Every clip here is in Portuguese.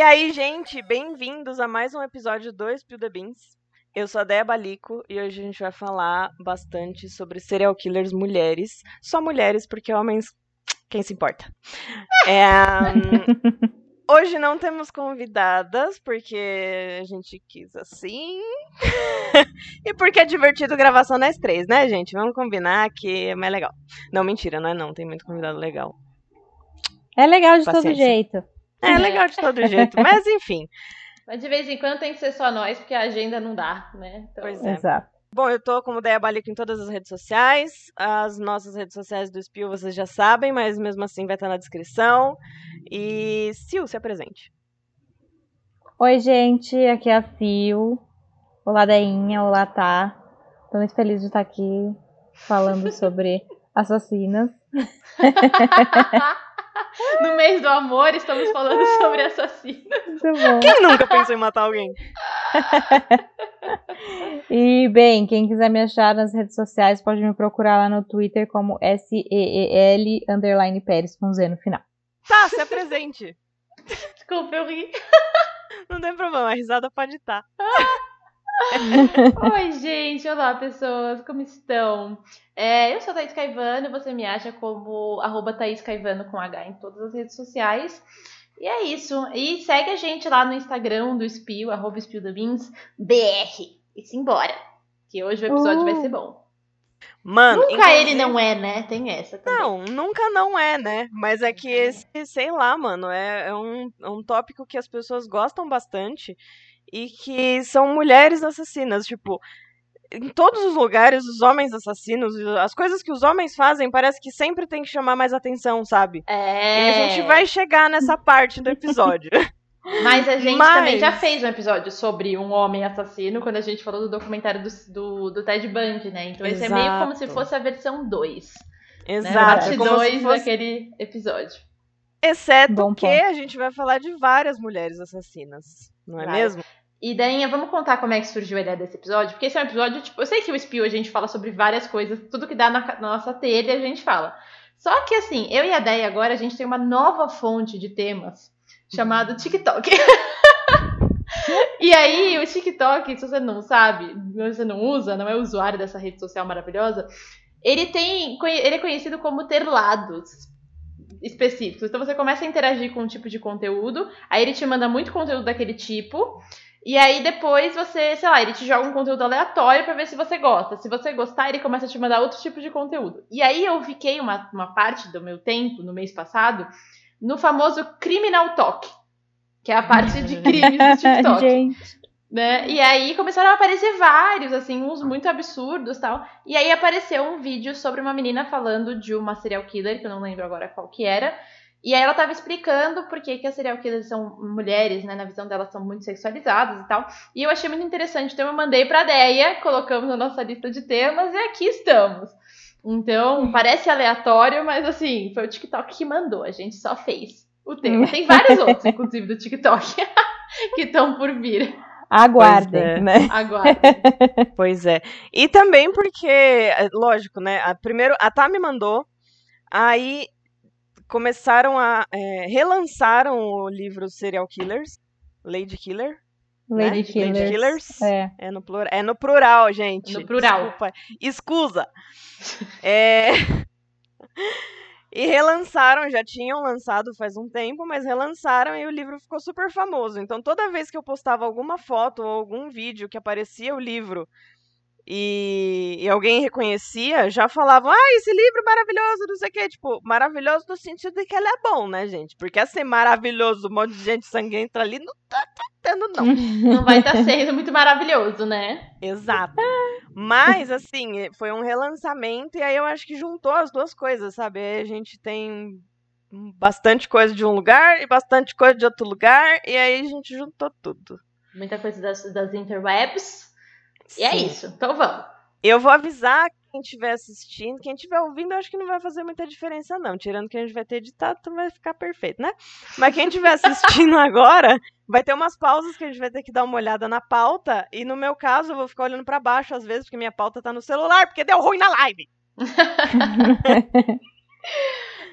E aí, gente, bem-vindos a mais um episódio do Spill the Beans. Eu sou a Dea Balico e hoje a gente vai falar bastante sobre serial killers mulheres. Só mulheres, porque homens, quem se importa? É, um, hoje não temos convidadas, porque a gente quis assim. e porque é divertido gravação nas três, né, gente? Vamos combinar que é mais legal. Não, mentira, não é não, tem muito convidado legal. É legal de Paciência. todo jeito. É legal de todo jeito, mas enfim. Mas de vez em quando tem que ser só nós, porque a agenda não dá, né? Então, Pois é. Exato. Bom, eu tô como Deia Balico em todas as redes sociais. As nossas redes sociais do Spill vocês já sabem, mas mesmo assim vai estar na descrição. E Sil, se apresente. Oi, gente, aqui é a Fio. Olá, Deinha. Olá, Tá. Tô muito feliz de estar aqui falando sobre assassinas. no mês do amor, estamos falando sobre assassinos. Quem nunca pensou em matar alguém? E, bem, quem quiser me achar nas redes sociais pode me procurar lá no Twitter como S-E-E-L underline Pérez com Z no final. Tá, se apresente. Desculpa, eu ri. Não tem problema, a risada pode estar. Oi, gente. Olá, pessoas. Como estão? É, eu sou a Thaís Caivano. Você me acha como arroba Thaís Caivano com H em todas as redes sociais. E é isso. E segue a gente lá no Instagram do Spill, arroba Beans, BR. E simbora. Que hoje o episódio Uh. vai ser bom. Mano, Nunca inclusive- ele não é, né? Tem essa também. Não, nunca não é, né? Mas é que esse, sei lá, mano, é, é um, é um tópico que as pessoas gostam bastante e que são mulheres assassinas. Tipo, em todos os lugares, os homens assassinos, as coisas que os homens fazem, parece que sempre tem que chamar mais atenção, sabe? É. E a gente vai chegar nessa parte do episódio. Mas a gente Mas- também já fez um episódio sobre um homem assassino quando a gente falou do documentário do, do, do Ted Bundy, né? Então esse é meio como se Exato. fosse a versão 2. Né? Exato. Parte é como se 2 fosse- daquele episódio. Exceto Bom que ponto. a gente vai falar de várias mulheres assassinas, não é Vai. mesmo? E Dainha, vamos contar como é que surgiu a ideia desse episódio? Porque esse é um episódio, tipo, eu sei que o Espio a gente fala sobre várias coisas, tudo que dá na nossa telha a gente fala. Só que assim, eu e a Deia agora a gente tem uma nova fonte de temas chamado TikTok. e aí, o TikTok, se você não sabe, você não usa, não é usuário dessa rede social maravilhosa, ele tem. Ele é conhecido como ter lados específicos. Então você começa a interagir com um tipo de conteúdo, aí ele te manda muito conteúdo daquele tipo. E aí depois você, sei lá, ele te joga um conteúdo aleatório pra ver se você gosta. Se você gostar, ele começa a te mandar outro tipo de conteúdo. E aí eu fiquei uma, uma parte do meu tempo, no mês passado, no famoso Criminal Talk. Que é a parte de crimes do TikTok gente, né? E aí começaram a aparecer vários, assim, uns muito absurdos tal. E aí apareceu um vídeo sobre uma menina falando de uma serial killer, que eu não lembro agora qual que era. E aí ela tava explicando por que, que as serial killers são mulheres, né? Na visão delas são muito sexualizadas e tal. E eu achei muito interessante, então eu mandei pra Deia, colocamos na nossa lista de temas e aqui estamos. Então, parece aleatório, mas assim, foi o TikTok que mandou, a gente só fez o tema. Tem vários outros, inclusive, do TikTok, que estão por vir. aguardem, Pois é. né? Aguardem. Pois é. E também porque, é, lógico, né? a- primeiro, a Tá me mandou, aí começaram a. é, relançaram o livro Serial Killers, Lady Killer. Lady né? Killers. Lady Killers. É. É no, plural, é no plural, gente. No plural. Desculpa. Escusa. É... E relançaram, já tinham lançado faz um tempo, mas relançaram e o livro ficou super famoso. Então toda vez que eu postava alguma foto ou algum vídeo que aparecia o livro e, e alguém reconhecia, já falavam, ah, esse livro é maravilhoso, não sei o quê. Tipo, maravilhoso no sentido de que ele é bom, né, gente? Porque assim, maravilhoso, um monte de gente sangrenta ali, não tá tendo, não. Não vai estar sendo muito maravilhoso, né? Exato. Mas, assim, foi um relançamento e aí eu acho que juntou as duas coisas, sabe? Aí a gente tem bastante coisa de um lugar e bastante coisa de outro lugar e aí a gente juntou tudo. Muita coisa das, das interwebs. E é isso. Então vamos. Eu vou avisar quem estiver assistindo, quem estiver ouvindo, acho que não vai fazer muita diferença, não. Tirando que a gente vai ter editado, então vai ficar perfeito, né? Mas quem estiver assistindo agora, vai ter umas pausas que a gente vai ter que dar uma olhada na pauta. E no meu caso, eu vou ficar olhando pra baixo às vezes, porque minha pauta tá no celular, porque deu ruim na live.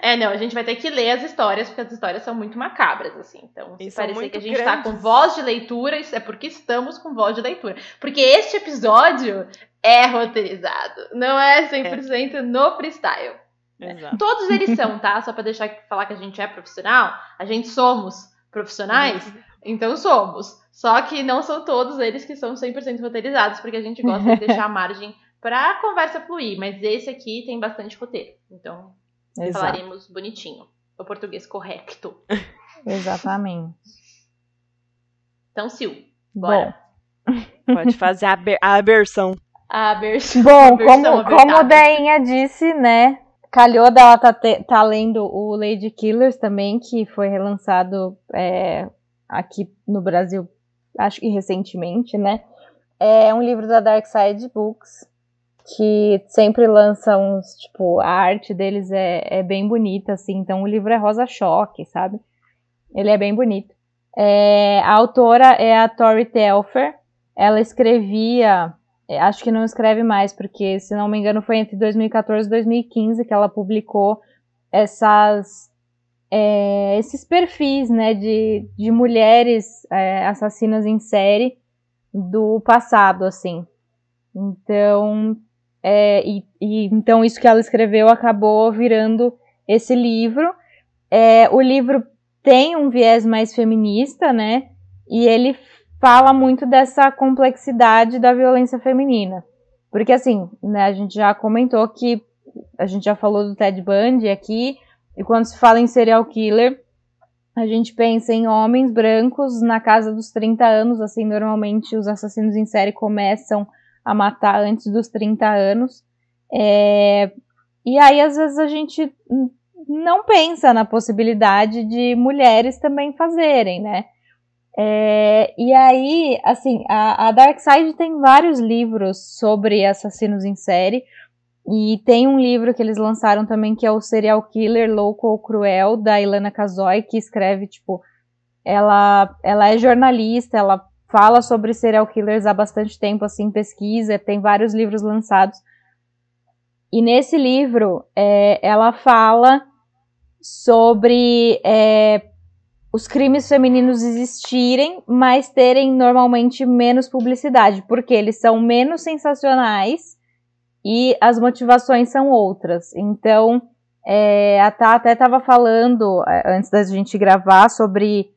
É, não, a gente vai ter que ler as histórias, porque as histórias são muito macabras, assim. Então, se parecer que a gente grandes. tá com voz de leitura, isso é porque estamos com voz de leitura. Porque este episódio é roteirizado, não é 100% é. no freestyle. Exato. Todos eles são, tá? Só pra deixar falar que a gente é profissional, a gente somos profissionais, uhum. então somos. Só que não são todos eles que são 100% roteirizados, porque a gente gosta de deixar a margem pra conversa fluir. Mas esse aqui tem bastante roteiro. Então, Exato. falaremos bonitinho. O português correto. Exatamente. Então, Sil, bora. Bom. Pode fazer a, aber a aberção. A aberção. Bom, a como, como a Deinha disse, né? Calhou dela tá, te, tá lendo o Lady Killers também, que foi relançado é, aqui no Brasil, acho que recentemente, né? É um livro da Dark Side Books, que sempre lança uns, tipo, a arte deles é, é bem bonita, assim, então o livro é rosa choque, sabe? Ele é bem bonito. É, a autora é a Tori Telfer, ela escrevia é, acho que não escreve mais, porque, se não me engano, foi entre 2014 e 2015 que ela publicou essas, é, esses perfis né, de, de mulheres é, assassinas em série do passado, assim. Então, é, e, e, então isso que ela escreveu acabou virando esse livro. É, o livro tem um viés mais feminista, né? E ele fala muito dessa complexidade da violência feminina. Porque, assim, né, a gente já comentou que a gente já falou do Ted Bundy aqui, e quando se fala em serial killer, a gente pensa em homens brancos na casa dos 30 anos, assim, normalmente os assassinos em série começam a matar antes dos 30 anos. É... E aí, às vezes, a gente não pensa na possibilidade de mulheres também fazerem, né? É, e aí, assim, a, a Dark Side tem vários livros sobre assassinos em série. E tem um livro que eles lançaram também que é o Serial Killer Louco ou Cruel, da Ilana Kazoy, que escreve, tipo, ela, ela é jornalista, ela fala sobre serial killers há bastante tempo, assim, pesquisa, tem vários livros lançados. E nesse livro, é, ela fala sobre é, os crimes femininos existirem, mas terem normalmente menos publicidade, porque eles são menos sensacionais e as motivações são outras. Então, é, a Tá até estava falando, é, antes da gente gravar, sobre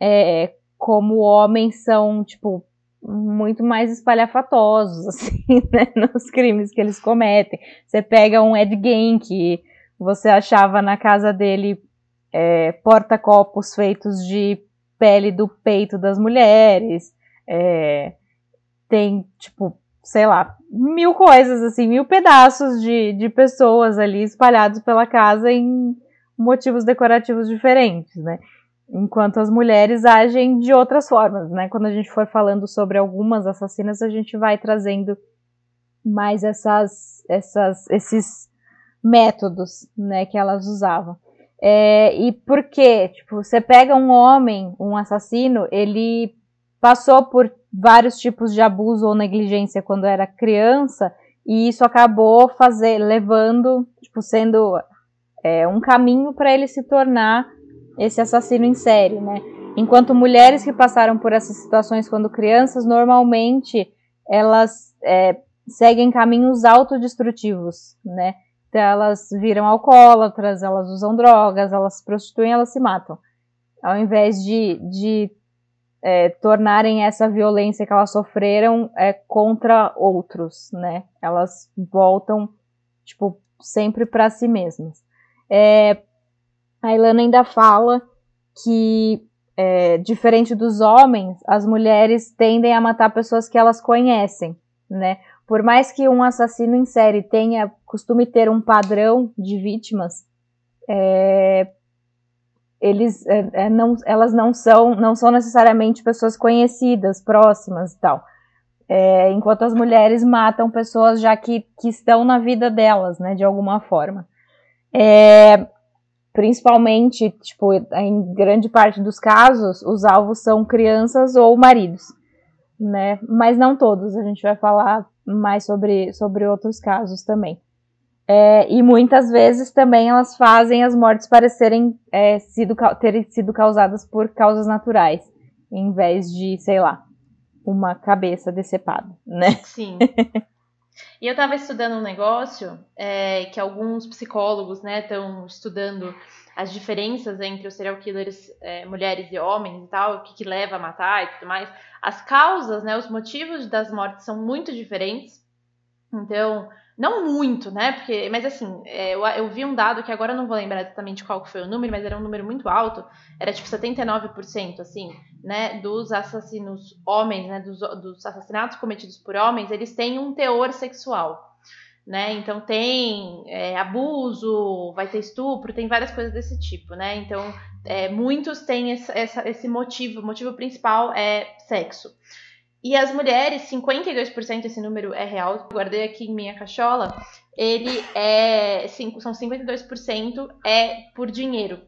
é, como homens são, tipo, muito mais espalhafatosos, assim, né, nos crimes que eles cometem. Você pega um Ed Gein, que você achava na casa dele é, porta-copos feitos de pele do peito das mulheres, é, tem, tipo, sei lá, mil coisas, assim, mil pedaços de, de pessoas ali espalhados pela casa em motivos decorativos diferentes, né? Enquanto as mulheres agem de outras formas, né? Quando a gente for falando sobre algumas assassinas, a gente vai trazendo mais essas, essas, esses métodos, né, que elas usavam. É, e por quê? Tipo, você pega um homem, um assassino, ele passou por vários tipos de abuso ou negligência quando era criança, e isso acabou fazer, levando, tipo, sendo é, um caminho para ele se tornar esse assassino em série, né? Enquanto mulheres que passaram por essas situações quando crianças, normalmente elas é, seguem caminhos autodestrutivos, né? Então, elas viram alcoólatras, elas usam drogas, elas se prostituem, elas se matam. Ao invés de, de é, tornarem essa violência que elas sofreram é, contra outros, né? Elas voltam, tipo, sempre para si mesmas. É, a Ilana ainda fala que, é, diferente dos homens, as mulheres tendem a matar pessoas que elas conhecem, né? por mais que um assassino em série tenha costume ter um padrão de vítimas, é, eles é, é, não, elas não são não são necessariamente pessoas conhecidas, próximas e tal. É, enquanto as mulheres matam pessoas já que, que estão na vida delas, né, de alguma forma. É, principalmente, tipo, em grande parte dos casos, os alvos são crianças ou maridos, né? Mas não todos. A gente vai falar mais sobre, sobre outros casos também. É, e muitas vezes também elas fazem as mortes parecerem é, sido, terem sido causadas por causas naturais, em vez de, sei lá, uma cabeça decepada, né? Sim. E eu estava estudando um negócio é, que alguns psicólogos estão né, estudando as diferenças entre os serial killers é, mulheres e homens e tal, o que, que, leva a matar e tudo mais. As causas, né, os motivos das mortes são muito diferentes. Então, não muito, né? Porque, mas assim, é, eu, eu, vi um dado que agora eu não vou lembrar exatamente qual foi o número, mas era um número muito alto. Era tipo 79%, assim, né? Dos assassinos homens, né? Dos, dos assassinatos cometidos por homens, eles têm um teor sexual. Né? Então tem é, abuso, vai ter estupro, tem várias coisas desse tipo, né? Então é, muitos têm esse, esse motivo, o motivo principal é sexo. E as mulheres, 52% esse número é real, guardei aqui em minha cachola, ele é, são 52% é por dinheiro.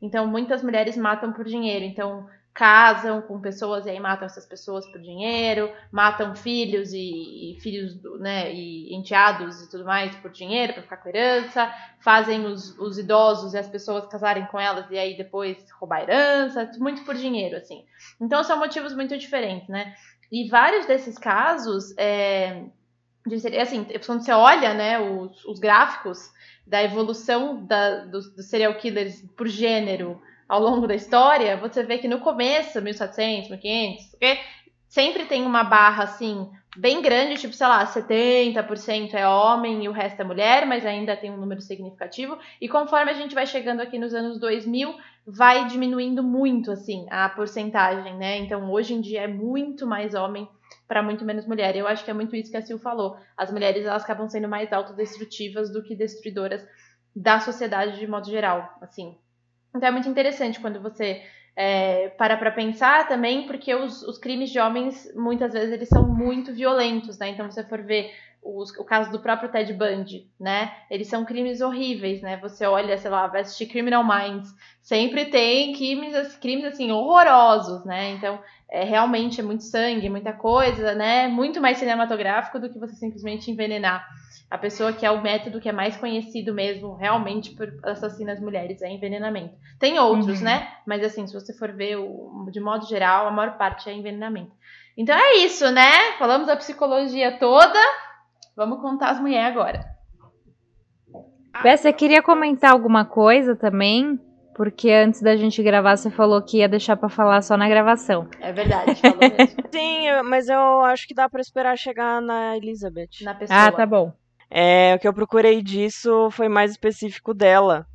Então, muitas mulheres matam por dinheiro. Então, casam com pessoas e aí matam essas pessoas por dinheiro, matam filhos e, e filhos, né, e enteados e tudo mais por dinheiro, para ficar com herança, fazem os, os idosos e as pessoas casarem com elas e aí depois roubar herança, muito por dinheiro, assim. Então, são motivos muito diferentes, né? E vários desses casos, é, de, assim, quando você olha né, os, os gráficos da evolução da, dos, dos serial killers por gênero ao longo da história, você vê que no começo, 1700, 1500, sempre tem uma barra assim bem grande, tipo, sei lá, 70% é homem e o resto é mulher, mas ainda tem um número significativo. E conforme a gente vai chegando aqui nos anos 2000, vai diminuindo muito, assim, a porcentagem, né? Então, hoje em dia é muito mais homem para muito menos mulher. Eu acho que é muito isso que a Sil falou. As mulheres, elas acabam sendo mais autodestrutivas do que destruidoras da sociedade de modo geral, assim. Então, é muito interessante quando você é, para para pensar também, porque os, os, crimes de homens, muitas vezes, eles são muito violentos, né? Então, você for ver os, o caso do próprio Ted Bundy, né? Eles são crimes horríveis, né? Você olha, sei lá, vai assistir Criminal Minds, sempre tem crimes, crimes assim, horrorosos, né? Então, é, realmente é muito sangue, muita coisa, né? Muito mais cinematográfico do que você simplesmente envenenar. A pessoa que é o método que é mais conhecido mesmo, realmente, por assassinas mulheres, é envenenamento. Tem outros, uhum. né? Mas assim, se você for ver o, de modo geral, a maior parte é envenenamento. Então é isso, né? Falamos da psicologia toda. Vamos contar as mulheres agora. Bé, você queria comentar alguma coisa também? Porque antes da gente gravar, você falou que ia deixar para falar só na gravação. É verdade, falou mesmo. Sim, mas eu acho que dá para esperar chegar na Elizabeth. Na pessoa. Ah, tá bom. É, o que eu procurei disso foi mais específico dela.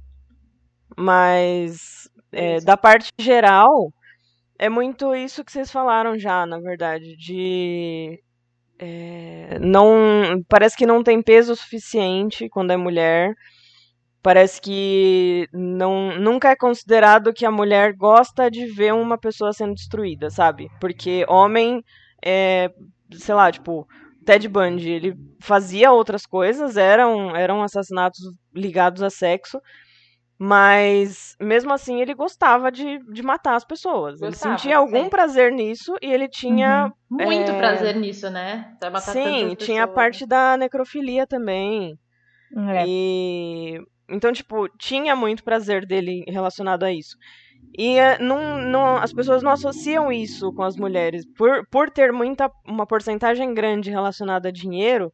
Mas é, da parte geral, é muito isso que vocês falaram já, na verdade, de é, não parece que não tem peso suficiente quando é mulher. Parece que não, nunca é considerado que a mulher gosta de ver uma pessoa sendo destruída, sabe? Porque homem é, sei lá, tipo, Ted Bundy, ele fazia outras coisas, eram, eram assassinatos ligados a sexo, mas mesmo assim ele gostava de, de matar as pessoas. Gostava, ele sentia algum prazer nisso e ele tinha. Uhum. Muito é... prazer nisso, né? Pra matar Sim, tinha a parte da necrofilia também. É. E. Então, tipo, tinha muito prazer dele relacionado a isso. E eh, não, não, as pessoas não associam isso com as mulheres. Por, por ter muita, uma porcentagem grande relacionada a dinheiro,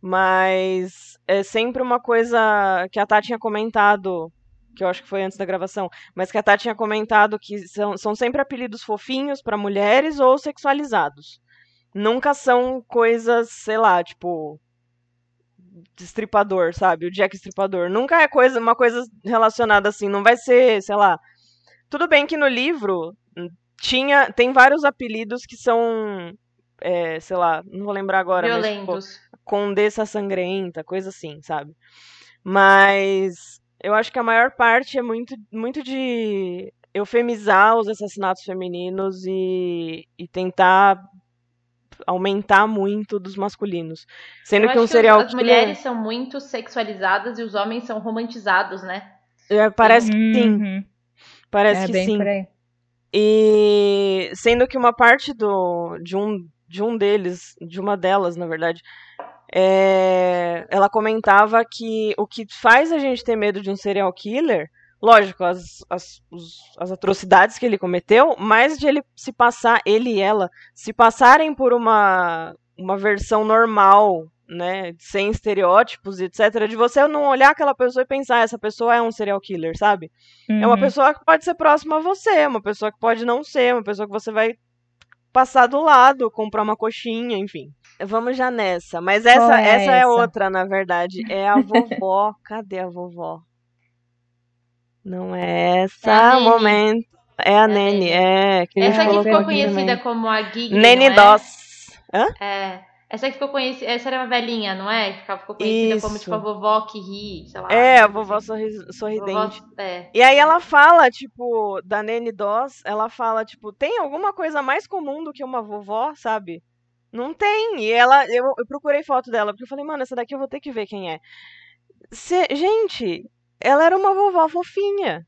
mas é sempre uma coisa que a Tati tinha comentado, que eu acho que foi antes da gravação, mas que a Tati tinha comentado que são, são sempre apelidos fofinhos para mulheres ou sexualizados. Nunca são coisas, sei lá, tipo estripador, sabe? O Jack estripador. Nunca é coisa, uma coisa relacionada assim, não vai ser, sei lá, tudo bem que no livro hum, tinha tem vários apelidos que são, é, sei lá, não vou lembrar agora, Violentos. mas tipo, Condessa Sangrenta, coisa assim, sabe? Mas eu acho que a maior parte é muito, muito de eufemizar os assassinatos femininos e, e tentar aumentar muito dos masculinos. Sendo eu que um serial as mulheres são muito sexualizadas e os homens são romantizados, né? É, parece que sim. Uhum. Parece é, que sim. E sendo que uma parte do de um de um deles, de uma delas, na verdade, é, ela comentava que o que faz a gente ter medo de um serial killer, lógico, as, as, os, as atrocidades que ele cometeu, mas de ele se passar, ele e ela, se passarem por uma, uma versão normal né, sem estereótipos, etc, de você não olhar aquela pessoa e pensar, essa pessoa é um serial killer, sabe? Uhum. É uma uhum. pessoa que pode ser próxima a você, uma pessoa que pode não ser, uma pessoa que você vai passar do lado, comprar uma coxinha, enfim. Vamos já nessa, mas essa, é essa, é outra, na verdade, é a vovó. Cadê a vovó? Não é essa, é momento. É a é Nene, é. Que essa que ficou conhecida também. como a Gig, Nene é? Doss. Hã? É. Essa que ficou conhecida, essa era uma velhinha, não é? Que ficou conhecida Isso. como tipo a vovó que ri, sei lá. É, a vovó sorri sorridente. Vovó, é. E aí ela fala, tipo, da Nene Doss, ela fala, tipo, tem alguma coisa mais comum do que uma vovó, sabe? Não tem. E ela, eu, eu procurei foto dela, porque eu falei, mano, essa daqui eu vou ter que ver quem é. Se, gente, ela era uma vovó fofinha.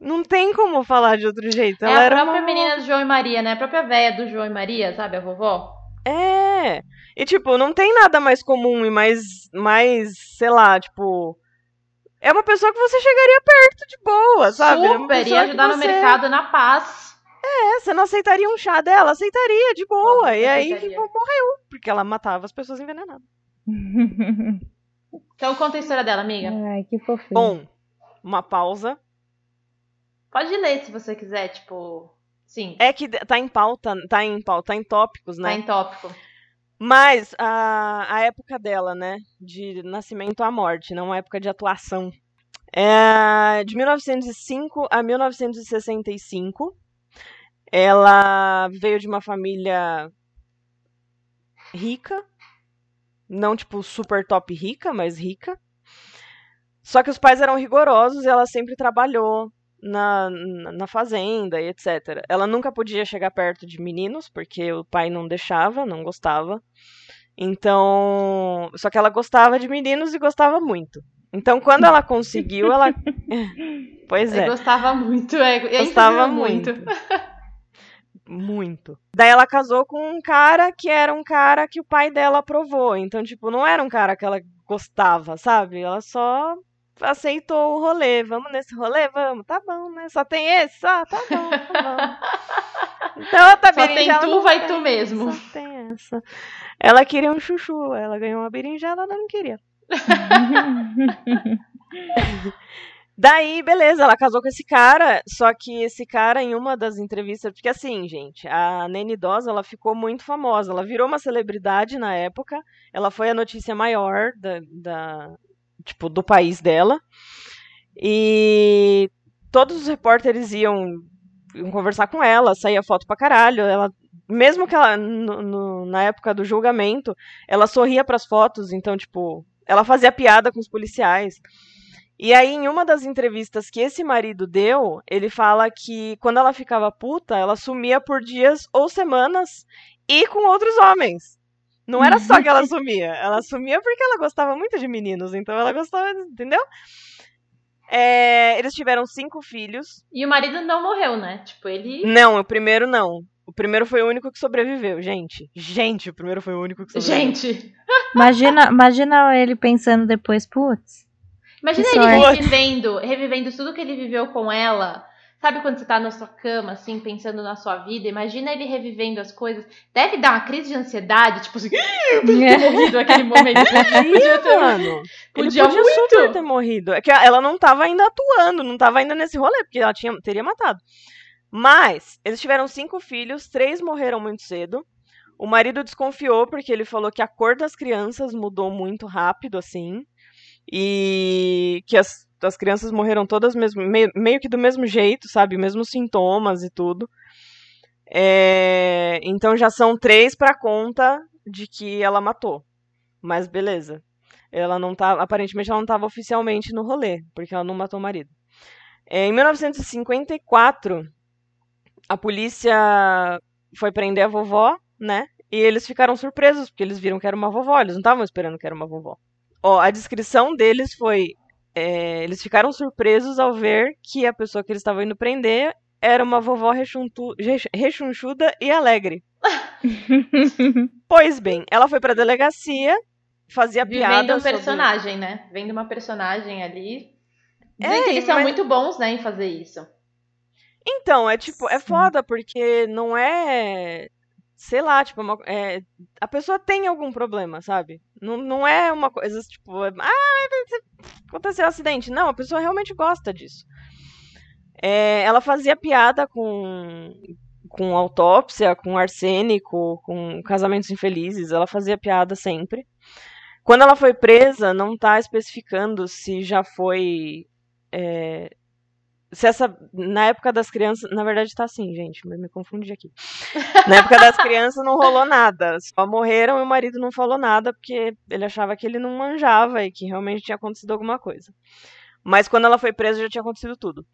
Não tem como falar de outro jeito. Ela é a própria uma... menina do João e Maria, né? A própria véia do João e Maria, sabe? A vovó. É. E, tipo, não tem nada mais comum e mais, mais, sei lá, tipo. É uma pessoa que você chegaria perto de boa, sabe? É Super, é ia ajudar você... no mercado na paz. É, você não aceitaria um chá dela? Aceitaria, de boa. e aí tipo, morreu, porque ela matava as pessoas envenenadas. então conta a história dela, amiga. Ai, que fofinho. Bom, uma pausa. Pode ler se você quiser, tipo. Sim. É que tá em pauta, tá em pauta, tá em tópicos, né? Tá em tópico. Mas a, a época dela, né, de nascimento à morte, não a época de atuação, é de 1905 a 1965. Ela veio de uma família rica, não tipo super top rica, mas rica. Só que os pais eram rigorosos e ela sempre trabalhou na, na fazenda e etc. Ela nunca podia chegar perto de meninos, porque o pai não deixava, não gostava. Então. Só que ela gostava de meninos e gostava muito. Então, quando ela conseguiu, ela. pois é. gostava muito, é. Gostava muito. muito. Daí ela casou com um cara que era um cara que o pai dela aprovou. Então, tipo, não era um cara que ela gostava, sabe? Ela só aceitou o rolê. Vamos nesse rolê? Vamos. Tá bom, né? Só tem esse? Ah, tá bom, tá bom. Então, a Só tem tu, vai tem, tu mesmo. Só tem essa. Ela queria um chuchu. Ela ganhou uma berinjela, ela não queria. Daí, beleza, ela casou com esse cara, só que esse cara, em uma das entrevistas, porque assim, gente, a Nene Doss, ela ficou muito famosa, ela virou uma celebridade na época, ela foi a notícia maior da, da, tipo, do país dela. E todos os repórteres iam, iam conversar com ela, saía foto pra caralho. Ela, mesmo que ela, no, no, na época do julgamento, ela sorria para as fotos, então, tipo, ela fazia piada com os policiais. E aí, em uma das entrevistas que esse marido deu, ele fala que quando ela ficava puta, ela sumia por dias ou semanas e com outros homens. Não era só que ela sumia, ela sumia porque ela gostava muito de meninos, então ela gostava, entendeu? É, eles tiveram cinco filhos. E o marido não morreu, né? Tipo, ele. Não, o primeiro não. O primeiro foi o único que sobreviveu, gente. Gente, o primeiro foi o único que sobreviveu. Gente! imagina, imagina ele pensando depois, putz. Imagina ele revivendo, revivendo tudo que ele viveu com ela Sabe quando você tá na sua cama, assim, pensando na sua vida? Imagina ele revivendo as coisas. Deve dar uma crise de ansiedade, tipo assim, eu podia ter morrido naquele momento. Podia, ter, mano. Podia, podia muito. super ter morrido. É que ela não tava ainda atuando, não tava ainda nesse rolê, porque ela tinha, teria matado. Mas, eles tiveram cinco filhos, três morreram muito cedo. O marido desconfiou porque ele falou que a cor das crianças mudou muito rápido, assim. E que as as crianças morreram todas mesmo, meio, meio que do mesmo jeito, sabe? Mesmos sintomas e tudo. É, então já são três para conta de que ela matou. Mas beleza. Ela não tá, aparentemente ela não estava oficialmente no rolê, porque ela não matou o marido. É, em 1954, a polícia foi prender a vovó, né? E eles ficaram surpresos, porque eles viram que era uma vovó, eles não estavam esperando que era uma vovó. Ó, a descrição deles foi é, eles ficaram surpresos ao ver que a pessoa que eles estavam indo prender era uma vovó rechonchuda e alegre. pois bem, ela foi para a delegacia fazia piada. Vivendo um personagem, sobre... né? Vendo uma personagem ali. Dizem é, que eles são mas... muito bons, né, em fazer isso. Então, é tipo, é foda, porque não é. Sei lá, tipo, uma, é, a pessoa tem algum problema, sabe? Não, não é uma coisa tipo, ah, aconteceu um acidente. Não, a pessoa realmente gosta disso. É, ela fazia piada com, com autópsia, com arsênico, com casamentos infelizes. Ela fazia piada sempre. Quando ela foi presa, não está especificando se já foi é, se essa. Na época das crianças. Na verdade tá assim, gente, me confundi aqui. Na época das crianças não rolou nada. Só morreram e o marido não falou nada porque ele achava que ele não manjava e que realmente tinha acontecido alguma coisa. Mas quando ela foi presa já tinha acontecido tudo.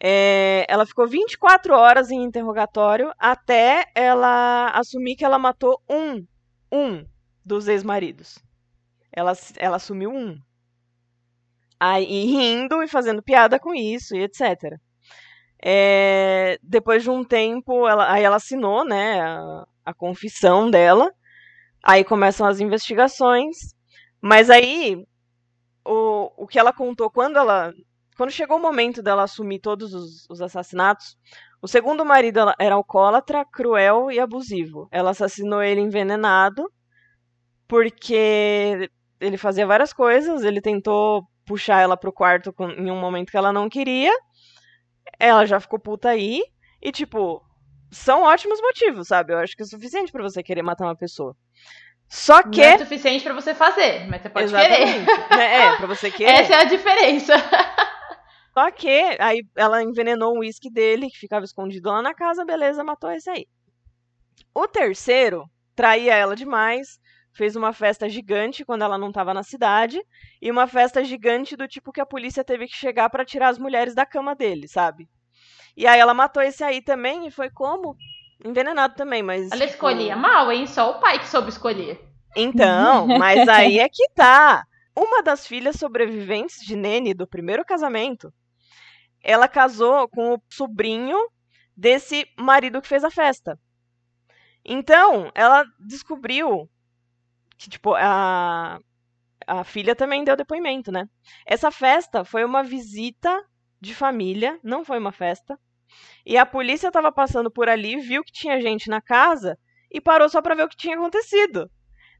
É, ela ficou 24 horas em interrogatório até ela assumir que ela matou um, um dos ex-maridos. Ela, ela assumiu um. Aí rindo e fazendo piada com isso e etc. É, depois de um tempo, ela, aí ela assinou, né, a, a confissão dela. Aí começam as investigações. Mas aí, o, o que ela contou quando ela. Quando chegou o momento dela assumir todos os, os assassinatos, o segundo marido era alcoólatra, cruel e abusivo. Ela assassinou ele envenenado, porque ele fazia várias coisas. Ele tentou puxar ela pro quarto com, em um momento que ela não queria. Ela já ficou puta aí. E, tipo, são ótimos motivos, sabe? Eu acho que é suficiente para você querer matar uma pessoa. Só que. Não é suficiente para você fazer, mas você pode Exatamente. querer. É, pra você querer. Essa é a diferença. Só que aí ela envenenou um uísque dele, que ficava escondido lá na casa, beleza, matou esse aí. O terceiro traía ela demais, fez uma festa gigante quando ela não estava na cidade e uma festa gigante do tipo que a polícia teve que chegar para tirar as mulheres da cama dele, sabe? E aí ela matou esse aí também e foi como envenenado também, mas ela escolhia mal, hein? Só o pai que soube escolher. Então, mas aí é que tá. Uma das filhas sobreviventes de Nene do primeiro casamento, ela casou com o sobrinho desse marido que fez a festa. Então, ela descobriu que, tipo, a, a filha também deu depoimento, né? Essa festa foi uma visita de família, não foi uma festa. E a polícia estava passando por ali, viu que tinha gente na casa e parou só para ver o que tinha acontecido.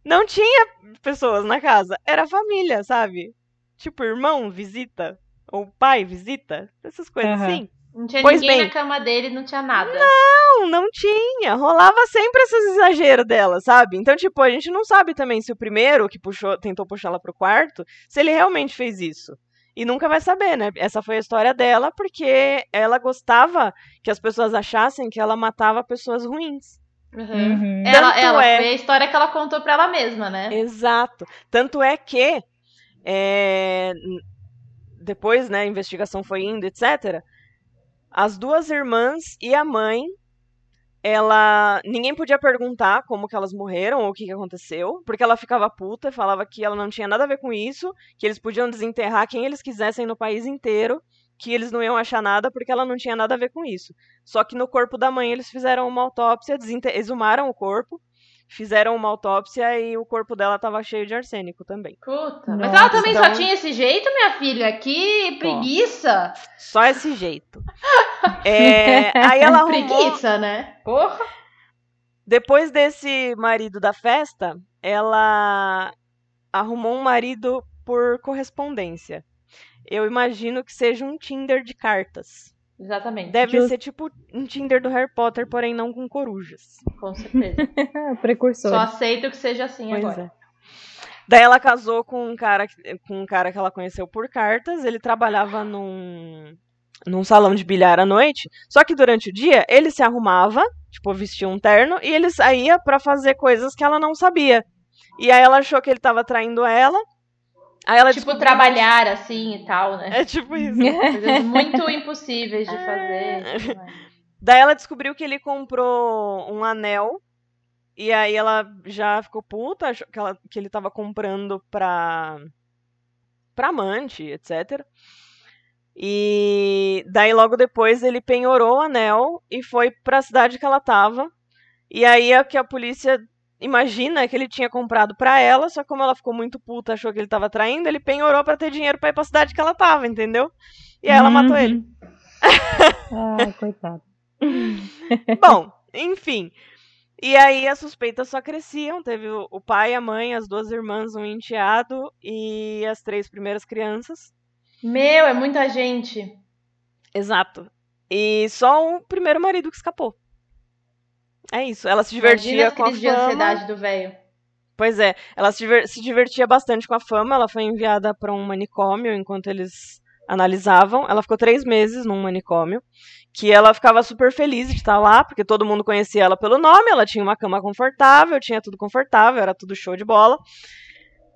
Não tinha pessoas na casa, era família, sabe? Tipo, irmão visita, ou pai visita, essas coisas uhum. assim. Não tinha pois ninguém bem, na cama dele, não tinha nada. Não, não tinha. Rolava sempre esses exageros dela, sabe? Então, tipo, a gente não sabe também se o primeiro que puxou, tentou puxar ela pro quarto, se ele realmente fez isso. E nunca vai saber, né? Essa foi a história dela, porque ela gostava que as pessoas achassem que ela matava pessoas ruins. Uhum. Uhum. Ela, ela é... foi a história que ela contou pra ela mesma, né? Exato. Tanto é que é... depois, né, a investigação foi indo, etc as duas irmãs e a mãe, ela. Ninguém podia perguntar como que elas morreram ou o que, que aconteceu, porque ela ficava puta, falava que ela não tinha nada a ver com isso, que eles podiam desenterrar quem eles quisessem no país inteiro, que eles não iam achar nada porque ela não tinha nada a ver com isso. Só que no corpo da mãe eles fizeram uma autópsia, exumaram o corpo fizeram uma autópsia e o corpo dela tava cheio de arsênico também. Puta, mas ela também então... só tinha esse jeito, minha filha? Que preguiça! Só esse jeito. é, aí ela arrumou... Preguiça, né? Porra! Depois desse marido da festa, ela arrumou um marido por correspondência. Eu imagino que seja um Tinder de cartas. Exatamente. Deve Just... ser tipo um Tinder do Harry Potter, porém não com corujas. Com certeza. Precursor. Só aceito que seja assim pois agora. É. Daí ela casou com um cara com um cara que ela conheceu por cartas. Ele trabalhava num num salão de bilhar à noite. Só que durante o dia ele se arrumava, tipo vestia um terno e ele saía para fazer coisas que ela não sabia. E aí ela achou que ele estava traindo ela Aí ela tipo, trabalhar assim e tal, né? É tipo isso. Coisas muito impossíveis de fazer. Daí ela descobriu que ele comprou um anel. E aí ela já ficou puta, achou que, ela, que ele tava comprando pra, pra amante, etc. E daí logo depois ele penhorou o anel e foi pra cidade que ela tava. E aí é que a polícia imagina que ele tinha comprado pra ela, só que como ela ficou muito puta, achou que ele tava traindo, ele penhorou pra ter dinheiro pra ir pra cidade que ela tava, entendeu? E aí ela matou ele. Ai, coitado. Bom, enfim. E aí as suspeitas só cresciam. Teve o o pai, a mãe, as duas irmãs, um enteado e as três primeiras crianças. Meu, é muita gente. Exato. E só o primeiro marido que escapou. É isso. Ela se divertia com a crises de fama. ansiedade do velho. Pois é, ela se, diver- se divertia bastante com a fama. Ela foi enviada para um manicômio enquanto eles analisavam. Ela ficou três meses num manicômio. Que ela ficava super feliz de estar lá, porque todo mundo conhecia ela pelo nome. Ela tinha uma cama confortável, tinha tudo confortável, era tudo show de bola.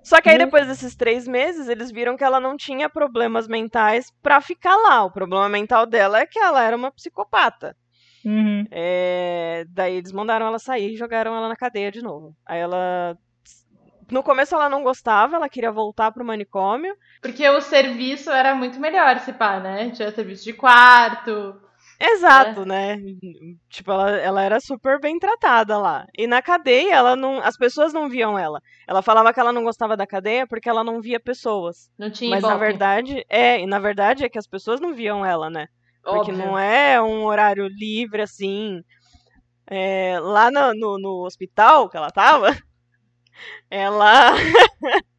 Só que aí Hum. depois desses três meses, eles viram que ela não tinha problemas mentais pra ficar lá. O problema mental dela é que ela era uma psicopata. Uhum. É, Daí eles mandaram ela sair e jogaram ela na cadeia de novo. Aí ela. No começo ela não gostava, ela queria voltar pro manicômio. Porque o serviço era muito melhor, se pá, né? Tinha serviço de quarto. Exato, né? Tipo, ela, ela era super bem tratada lá. E na cadeia, ela não. As pessoas não viam ela. Ela falava que ela não gostava da cadeia porque ela não via pessoas. Não tinha Mas na verdade, é, e na verdade é que as pessoas não viam ela, né? Porque Óbvio. não é um horário livre assim. É, lá no, no, no hospital que ela tava, ela.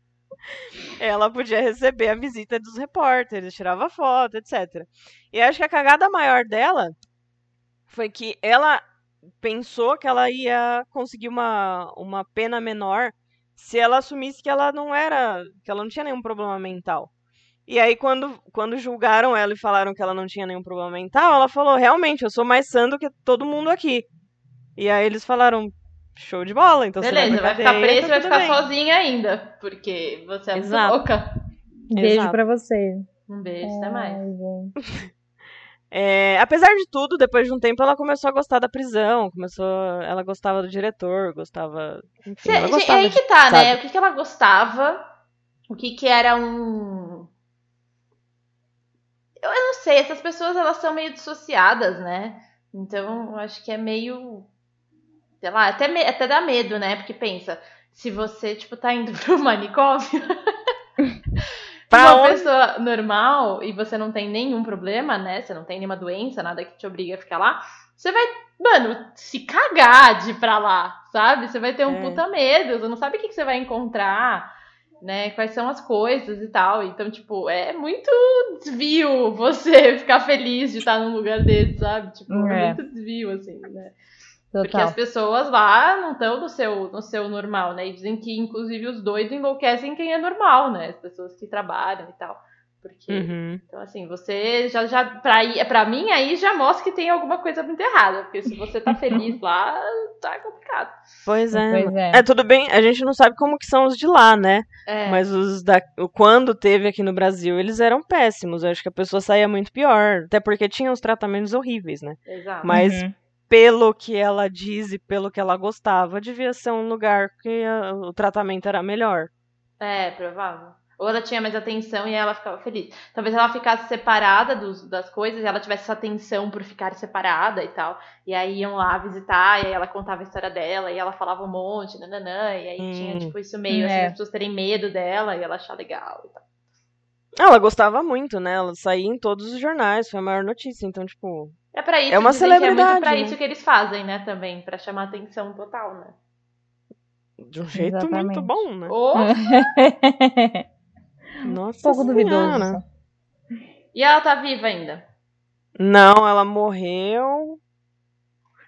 ela podia receber a visita dos repórteres, tirava foto, etc. E acho que a cagada maior dela foi que ela pensou que ela ia conseguir uma, uma pena menor se ela assumisse que ela não era. que ela não tinha nenhum problema mental. E aí, quando, quando julgaram ela e falaram que ela não tinha nenhum problema mental, ela falou: realmente, eu sou mais sã do que todo mundo aqui. E aí eles falaram: show de bola, então você Beleza, vai, vai pra ficar preso e tá vai ficar bem. sozinha ainda. Porque você é muito Exato. louca. Beijo Exato. pra vocês. Um beijo, até mais. É, apesar de tudo, depois de um tempo ela começou a gostar da prisão, começou, ela gostava do diretor, gostava, enfim, Cê- gostava aí de- que tá, né? O que, que ela gostava? O que que era um. Eu, não sei, essas pessoas elas são meio dissociadas, né? Então eu acho que é meio. Sei lá, até, me- até dá medo, né? Porque pensa, se você, tipo, tá indo pro manicômio. Pra uma onde? pessoa normal e você não tem nenhum problema, né? Você não tem nenhuma doença, nada que te obrigue a ficar lá. Você vai, mano, se cagar de ir pra lá, sabe? Você vai ter um É. puta medo, você não sabe o que, que você vai encontrar, né? Quais são as coisas e tal. Então, tipo, é muito desvio você ficar feliz de estar num lugar desse, sabe? Tipo, é, É. muito desvio, assim, né? Porque Total. as pessoas lá não estão no seu, no seu normal, né? E dizem que, inclusive, os doidos enlouquecem quem é normal, né? As pessoas que trabalham e tal. Porque, Uhum. então, assim, você já, já pra, ir- pra mim, aí já mostra que tem alguma coisa muito errada. Porque se você tá feliz lá, tá complicado. Pois é. Pois é. É, tudo bem, a gente não sabe como que são os de lá, né? É, Mas os da o- quando teve aqui no Brasil, eles eram péssimos. Eu acho que a pessoa saía muito pior, até porque tinha os tratamentos horríveis, né? exato. Mas Uhum. pelo que ela diz e pelo que ela gostava, devia ser um lugar que ah, o tratamento era melhor. É, provável. Ou ela tinha mais atenção e ela ficava feliz. Talvez ela ficasse separada dos, das coisas e ela tivesse essa atenção por ficar separada e tal. E aí iam lá visitar, e aí ela contava a história dela, e ela falava um monte, nananã, e aí tinha, Hum. tipo, isso meio, assim, É. as pessoas terem medo dela e ela achar legal e tal. Ela gostava muito, né? Ela saía em todos os jornais, foi a maior notícia. Então, tipo, É pra isso, É uma que é muito celebridade, pra né? isso que eles fazem, né, também, pra chamar atenção total, né? de um jeito Exatamente. muito bom, né? Ou, Nossa um pouco duvidoso. E ela tá viva ainda. Não, ela morreu.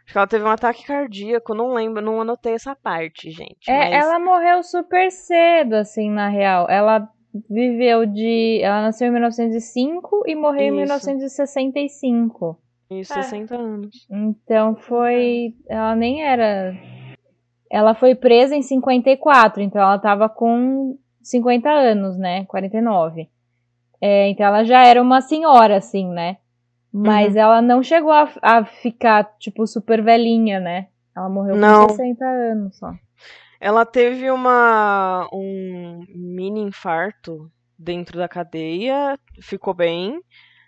Acho que ela teve um ataque cardíaco, não lembro, não anotei essa parte, gente. É, mas... ela morreu super cedo, assim, na real. Ela viveu de. Ela nasceu em 1905 e morreu em Isso. 1965. Isso, É. 60 anos. Então foi. Ela nem era. Ela foi presa em 54, então ela tava com 50 anos, né? 49. É, então ela já era uma senhora, assim, né? Mas ela não chegou a, a ficar, tipo, super velhinha, né? Ela morreu Não. com 60 anos só. Ela teve uma um mini infarto dentro da cadeia, ficou bem.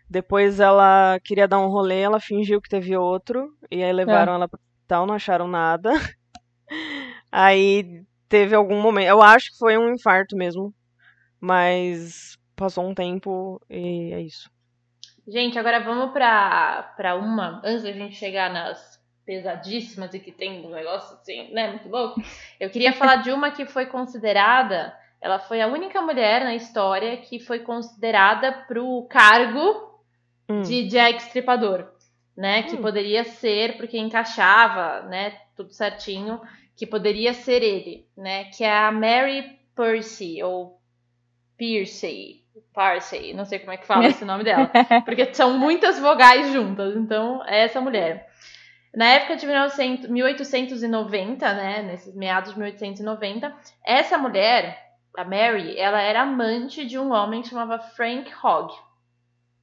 Depois ela queria dar um rolê, ela fingiu que teve outro, e aí levaram ela pro hospital, não acharam nada. Aí teve algum momento. Eu acho que foi um infarto mesmo. Mas passou um tempo e é isso. Gente, agora vamos pra, pra uma. Antes da gente chegar nas pesadíssimas e que tem um negócio assim, né? Muito louco. Eu queria falar de uma que foi considerada. Ela foi a única mulher na história que foi considerada pro cargo hum. de Jack Stripador, né? Que hum. poderia ser, porque encaixava, né? Tudo certinho, que poderia ser ele, né? Que é a Mary Percy, ou Piercy, Parsley, não sei como é que fala esse nome dela, porque são muitas vogais juntas, então é essa mulher. Na época de 1900, 1890, né, nesses meados de 1890, essa mulher, a Mary, ela era amante de um homem que chamava Frank Hogg.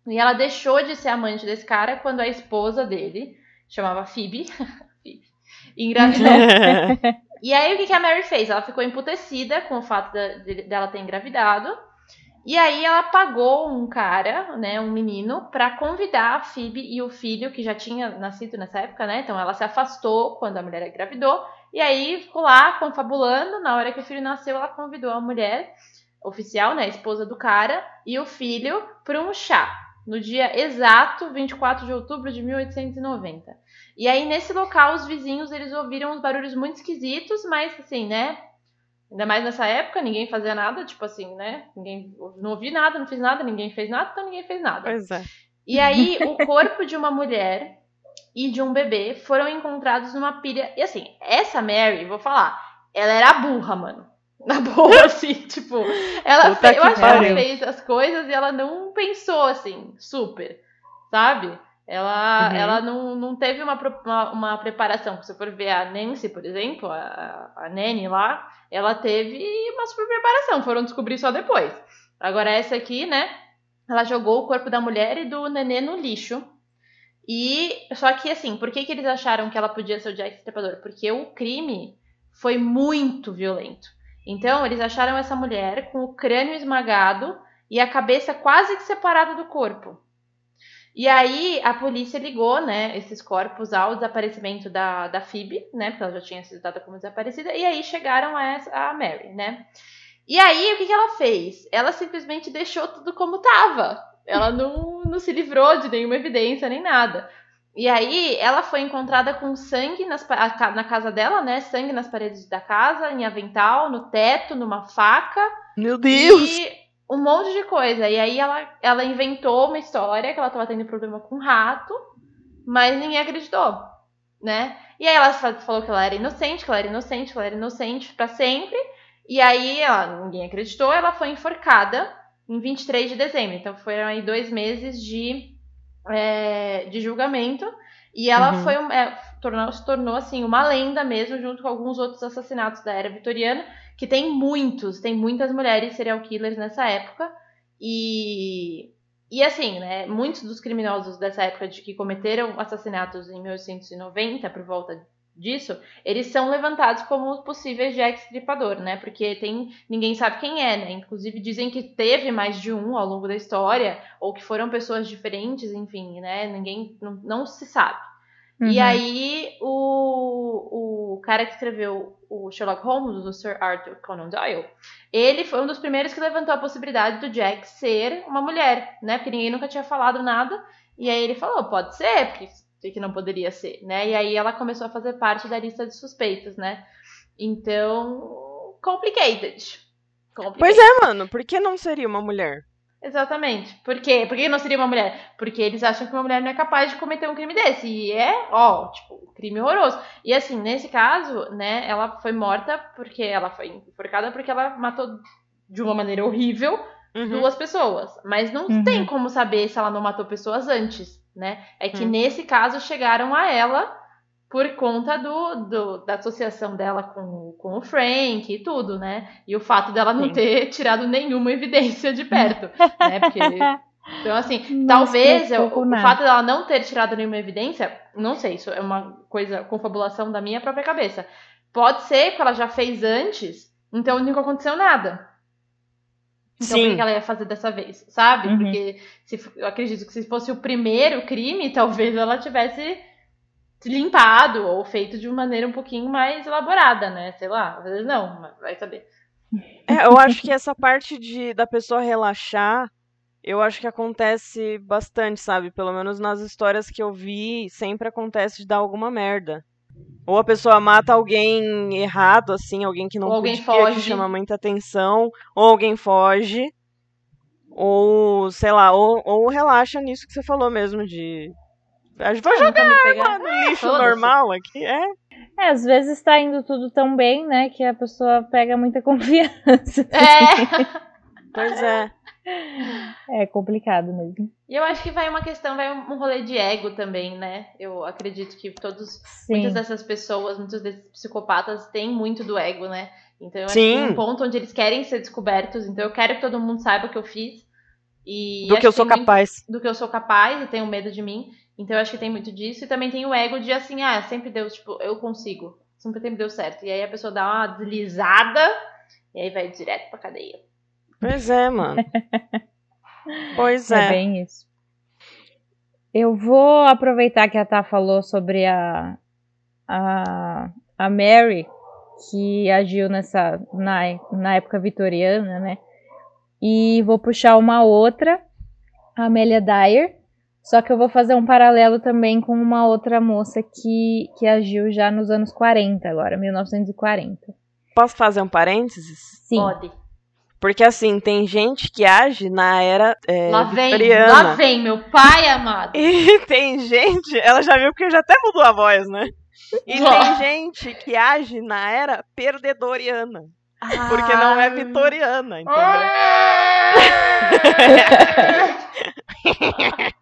E ela deixou de ser amante desse cara quando a esposa dele, chamava Phoebe, Phoebe engravidou. e aí o que, que a Mary fez? Ela ficou emputecida com o fato de, dela ter engravidado e aí ela pagou um cara, né, um menino, para convidar a Phoebe e o filho, que já tinha nascido nessa época, né? Então ela se afastou quando a mulher engravidou. E aí ficou lá confabulando. Na hora que o filho nasceu, ela convidou a mulher oficial, né, a esposa do cara, e o filho para um chá. No dia exato 24 de outubro de 1890. E aí, nesse local, os vizinhos eles ouviram uns barulhos muito esquisitos, mas assim, né? Ainda mais nessa época, ninguém fazia nada, tipo assim, né? Ninguém não ouvi nada, não fiz nada, ninguém fez nada, então ninguém fez nada. Pois é. E aí, o corpo de uma mulher e de um bebê foram encontrados numa pilha. E assim, essa Mary, vou falar, ela era burra, mano. Na boa, assim, tipo, ela eu acho que ela fez as coisas e ela não pensou assim, super, sabe? Ela, uhum. ela não, não teve uma, uma, uma, preparação. Se você for ver a Nancy, por exemplo, a, a Nanny lá, ela teve uma super preparação. Foram descobrir só depois. Agora, essa aqui, né? Ela jogou o corpo da mulher e do nenê no lixo. E só que assim, por que, que eles acharam que ela podia ser o Jack Stripador? Porque o crime foi muito violento. Então, eles acharam essa mulher com o crânio esmagado e a cabeça quase que separada do corpo. E aí a polícia ligou, né, esses corpos ao desaparecimento da, da Phoebe, né, porque ela já tinha sido dada como desaparecida, e aí chegaram a, essa, a Mary, né. E aí o que, que ela fez? Ela simplesmente deixou tudo como estava. Ela não, não se livrou de nenhuma evidência nem nada. E aí ela foi encontrada com sangue nas, na casa dela, né? Sangue nas paredes da casa, em avental, no teto, numa faca. Meu Deus! E um monte de coisa. E aí ela, ela inventou uma história que ela tava tendo problema com rato, mas ninguém acreditou, né? E aí ela falou que ela era inocente, que ela era inocente, que ela era inocente para sempre. E aí ela, ninguém acreditou, ela foi enforcada em 23 de dezembro. Então foram aí dois meses de, é, de julgamento. E ela uhum. foi é, tornou, se tornou assim uma lenda mesmo, junto com alguns outros assassinatos da era vitoriana que tem muitos, tem muitas mulheres serial killers nessa época. E, e assim, né, muitos dos criminosos dessa época de que cometeram assassinatos em 1890, por volta disso, eles são levantados como possíveis Jack Stripador, né? Porque tem ninguém sabe quem é, né? Inclusive dizem que teve mais de um ao longo da história ou que foram pessoas diferentes, enfim, né? Ninguém não, não se sabe. Uhum. E aí o, o cara que escreveu o Sherlock Holmes, o Sir Arthur Conan Doyle, ele foi um dos primeiros que levantou a possibilidade do Jack ser uma mulher, né? Porque ninguém nunca tinha falado nada. E aí ele falou, pode ser, porque que não poderia ser, né? E aí ela começou a fazer parte da lista de suspeitos, né? Então, complicated. complicated. Pois é, mano, por que não seria uma mulher? Exatamente. Por quê? Por que não seria uma mulher? Porque eles acham que uma mulher não é capaz de cometer um crime desse. E é, ó, tipo, um crime horroroso. E assim, nesse caso, né, ela foi morta porque ela foi enforcada porque ela matou de uma maneira horrível uhum. duas pessoas. Mas não uhum. tem como saber se ela não matou pessoas antes, né? É que uhum. nesse caso chegaram a ela por conta do, do, da associação dela com, com o Frank e tudo, né? E o fato dela não Sim. ter tirado nenhuma evidência de perto, né? Porque, então, assim, não talvez eu, o fato dela não ter tirado nenhuma evidência, não sei, isso é uma coisa, confabulação da minha própria cabeça. Pode ser que ela já fez antes, então nunca aconteceu nada. Então, Sim. o que ela ia fazer dessa vez, sabe? Uhum. Porque se, eu acredito que se fosse o primeiro crime, talvez ela tivesse limpado ou feito de uma maneira um pouquinho mais elaborada, né? Sei lá, às vezes não, mas vai saber. É, eu acho que essa parte de da pessoa relaxar, eu acho que acontece bastante, sabe? Pelo menos nas histórias que eu vi, sempre acontece de dar alguma merda. Ou a pessoa mata alguém errado, assim, alguém que não Ou alguém podia, foge. que chama muita atenção, ou alguém foge, ou, sei lá, ou, ou relaxa nisso que você falou mesmo, de... A gente vai jogar pegar. no lixo foda-se. normal aqui, é? É, às vezes tá indo tudo tão bem, né, que a pessoa pega muita confiança. É. Pois é. É complicado mesmo. E eu acho que vai uma questão, vai um rolê de ego também, né? Eu acredito que todos, Sim. muitas dessas pessoas, muitos desses psicopatas têm muito do ego, né? Então eu acho Sim. que tem um ponto onde eles querem ser descobertos, então eu quero que todo mundo saiba o que eu fiz. E Do acho que eu sou muito- capaz. do que eu sou capaz e tenho medo de mim. Então eu acho que tem muito disso. E também tem o ego de assim, ah, sempre deu, tipo, eu consigo. Sempre sempre deu certo. E aí a pessoa dá uma deslizada e aí vai direto pra cadeia. Pois é, mano. Pois É é. bem isso. Eu vou aproveitar que a Tá falou sobre a, a, a Mary, que agiu nessa na, na época vitoriana, né? E vou puxar uma outra, a Amélia Dyer. Só que eu vou fazer um paralelo também com uma outra moça que, que agiu já nos anos 40, agora, 1940. Posso fazer um parênteses? Sim. Pode. Porque assim, tem gente que age na era é, lá vem, vitoriana. lá vem, meu pai amado. E tem gente, ela já viu porque já até mudou a voz, né? E tem gente que age na era perdedoriana. Porque não é vitoriana, entendeu?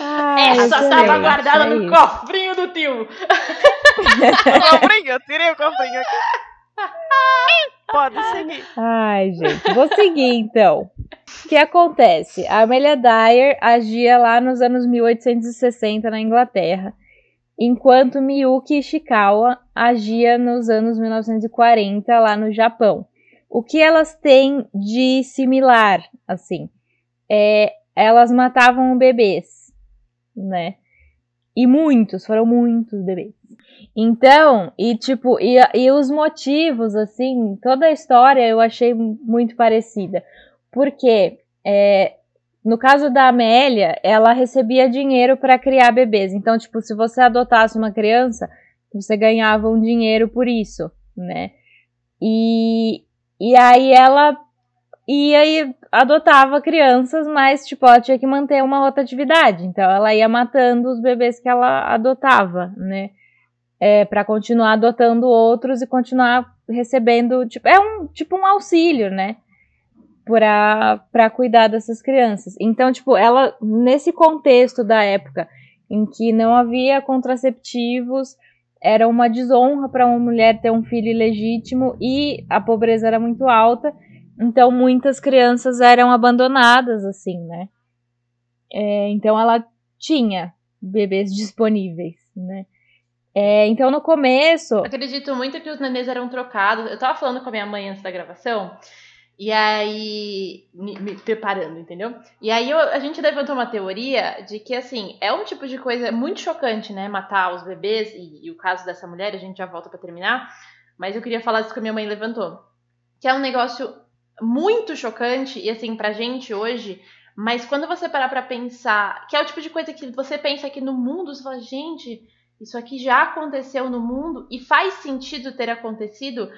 Ai, Essa gente, tava guardada é no isso. cofrinho do tio. cofrinho, eu tirei o cofrinho aqui. Pode seguir. Ai, gente, vou seguir então. O que acontece? A Amelia Dyer agia lá nos anos 1860 na Inglaterra, enquanto Miyuki Ishikawa agia nos anos 1940 lá no Japão. O que elas têm de similar, assim? É, elas matavam bebês, né? E muitos, foram muitos bebês. Então, e tipo, e, e os motivos, assim, toda a história eu achei muito parecida. Porque, é, no caso da Amélia, ela recebia dinheiro para criar bebês. Então, tipo, se você adotasse uma criança, você ganhava um dinheiro por isso, né? E, e aí ela e adotava crianças, mas, tipo, ela tinha que manter uma rotatividade. Então, ela ia matando os bebês que ela adotava, né? é, para continuar adotando outros e continuar recebendo, tipo, é um tipo um auxílio, né? Para cuidar dessas crianças. Então, tipo, ela, nesse contexto da época em que não havia contraceptivos, era uma desonra para uma mulher ter um filho ilegítimo e a pobreza era muito alta, então muitas crianças eram abandonadas, assim, né? É, então ela tinha bebês disponíveis, né? É, então, no começo. Acredito muito que os nenês eram trocados. Eu tava falando com a minha mãe antes da gravação. E aí, me, me preparando, entendeu? E aí eu- a gente levantou uma teoria de que, assim, é um tipo de coisa muito chocante, né? Matar os bebês, e, e o caso dessa mulher, a gente já volta pra terminar. Mas eu queria falar isso que a minha mãe levantou. Que é um negócio muito chocante, e assim, pra gente hoje. Mas quando você parar pra pensar, que é o tipo de coisa que você pensa que no mundo, você fala, gente, isso aqui já aconteceu no mundo e faz sentido ter acontecido